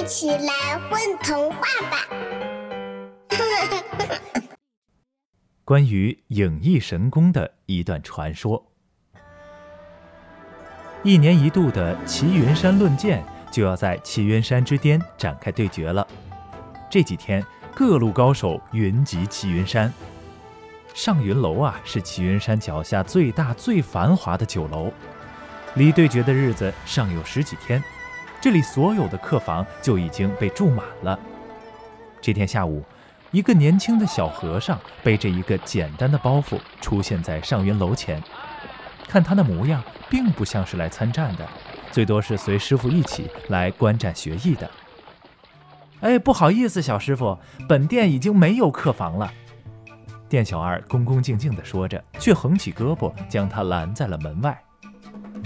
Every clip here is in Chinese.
一起来混童话吧！关于影翼神功的一段传说。一年一度的齐云山论剑就要在齐云山之巅展开对决了。这几天，各路高手云集齐云山。上云楼啊，是齐云山脚下最大、最繁华的酒楼。离对决的日子尚有十几天，这里所有的客房就已经被住满了。这天下午，一个年轻的小和尚背着一个简单的包袱出现在上云楼前。看他的模样，并不像是来参战的，最多是随师傅一起来观战学艺的。哎，不好意思，小师傅，本店已经没有客房了。店小二恭恭敬敬地说着，却横起胳膊将他拦在了门外。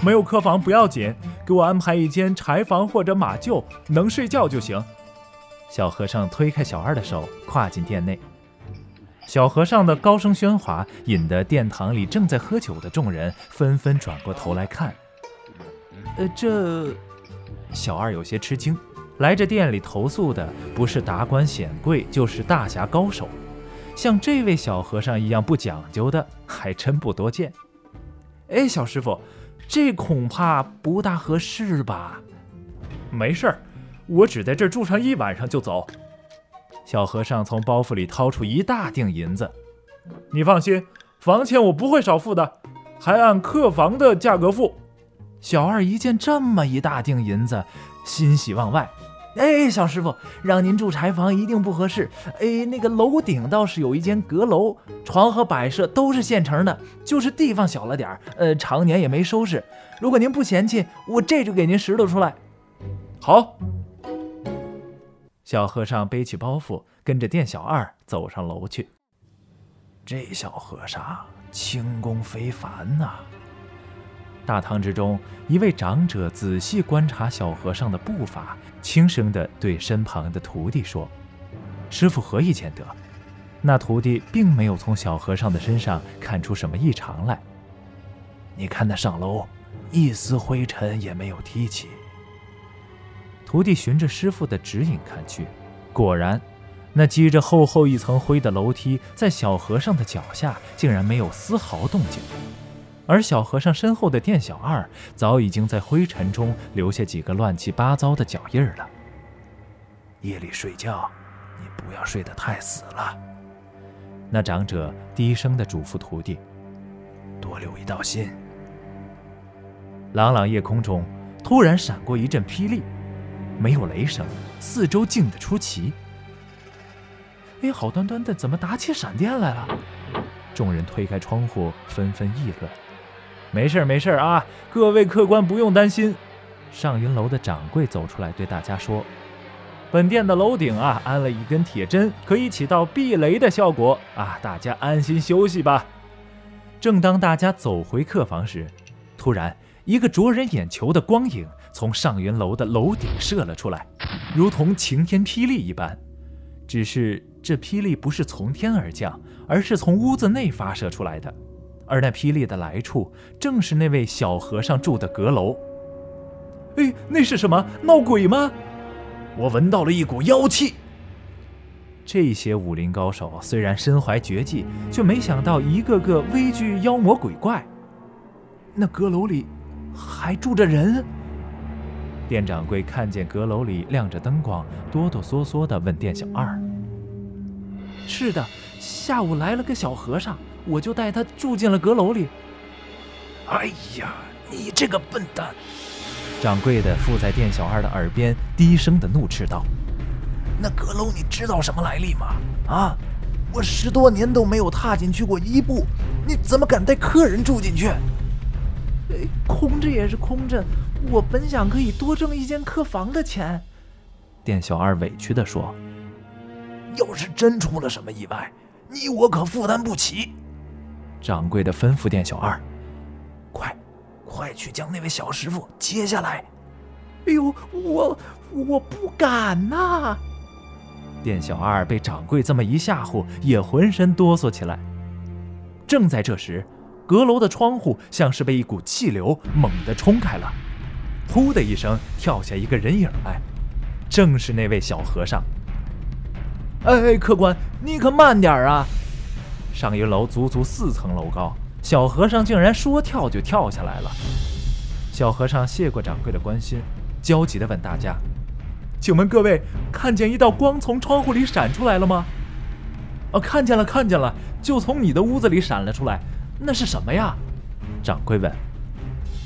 没有客房不要紧，给我安排一间柴房或者马厩，能睡觉就行。小和尚推开小二的手，跨进店内。小和尚的高声喧哗，引得殿堂里正在喝酒的众人纷纷转过头来看。呃，这……小二有些吃惊。来这店里投宿的，不是达官显贵，就是大侠高手。像这位小和尚一样不讲究的，还真不多见。哎，小师傅，这恐怕不大合适吧？没事儿，我只在这儿住上一晚上就走。小和尚从包袱里掏出一大锭银子，你放心，房钱我不会少付的，还按客房的价格付。小二一见这么一大锭银子，欣喜忘外。哎，小师傅，让您住柴房一定不合适。哎，那个楼顶倒是有一间阁楼，床和摆设都是现成的，就是地方小了点儿，呃，常年也没收拾。如果您不嫌弃，我这就给您拾掇出来。好。小和尚背起包袱，跟着店小二走上楼去。这小和尚轻功非凡呐。大堂之中，一位长者仔细观察小和尚的步伐，轻声地对身旁的徒弟说：“师傅何以见得？”那徒弟并没有从小和尚的身上看出什么异常来。你看那上楼，一丝灰尘也没有提起。徒弟循着师傅的指引看去，果然，那积着厚厚一层灰的楼梯，在小和尚的脚下竟然没有丝毫动静。而小和尚身后的店小二早已经在灰尘中留下几个乱七八糟的脚印了。夜里睡觉，你不要睡得太死了。那长者低声的嘱咐徒弟：“多留一道心。”朗朗夜空中突然闪过一阵霹雳，没有雷声，四周静得出奇。哎，好端端的，怎么打起闪电来了？众人推开窗户，纷纷议论。没事儿，没事儿啊！各位客官不用担心。上云楼的掌柜走出来对大家说：“本店的楼顶啊，安了一根铁针，可以起到避雷的效果啊！大家安心休息吧。”正当大家走回客房时，突然一个灼人眼球的光影从上云楼的楼顶射了出来，如同晴天霹雳一般。只是这霹雳不是从天而降，而是从屋子内发射出来的。而那霹雳的来处，正是那位小和尚住的阁楼。哎，那是什么？闹鬼吗？我闻到了一股妖气。这些武林高手虽然身怀绝技，却没想到一个个畏惧妖魔鬼怪。那阁楼里还住着人。店掌柜看见阁楼里亮着灯光，哆哆嗦嗦地问店小二：“是的，下午来了个小和尚。”我就带他住进了阁楼里。哎呀，你这个笨蛋！掌柜的附在店小二的耳边低声的怒斥道：“那阁楼你知道什么来历吗？啊，我十多年都没有踏进去过一步，你怎么敢带客人住进去？空着也是空着，我本想可以多挣一间客房的钱。”店小二委屈的说：“要是真出了什么意外，你我可负担不起。”掌柜的吩咐店小二：“快，快去将那位小师傅接下来。”哎呦，我我不敢呐！店小二被掌柜这么一吓唬，也浑身哆嗦起来。正在这时，阁楼的窗户像是被一股气流猛地冲开了，噗的一声，跳下一个人影来。正是那位小和尚。哎，客官，你可慢点啊！上一楼足足四层楼高，小和尚竟然说跳就跳下来了。小和尚谢过掌柜的关心，焦急地问大家：“请问各位，看见一道光从窗户里闪出来了吗？”“哦，看见了，看见了，就从你的屋子里闪了出来。那是什么呀？”掌柜问。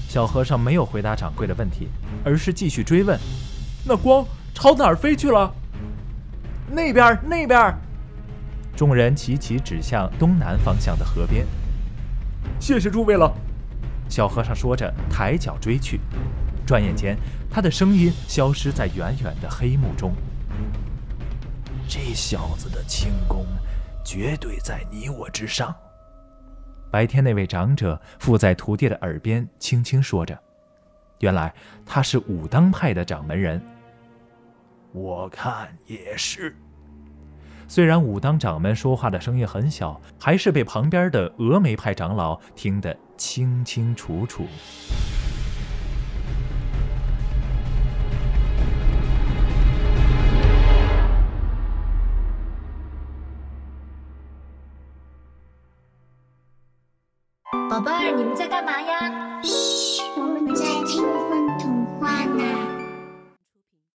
小和尚没有回答掌柜的问题，而是继续追问：“那光朝哪儿飞去了？”“那边，那边。”众人齐齐指向东南方向的河边。“谢谢诸位了。”小和尚说着，抬脚追去。转眼间，他的声音消失在远远的黑幕中。这小子的轻功，绝对在你我之上。白天那位长者附在徒弟的耳边轻轻说着：“原来他是武当派的掌门人。”我看也是。虽然武当掌门说话的声音很小，还是被旁边的峨眉派长老听得清清楚楚。宝贝儿，你们在干嘛呀？嘘，我们在听混童话呢。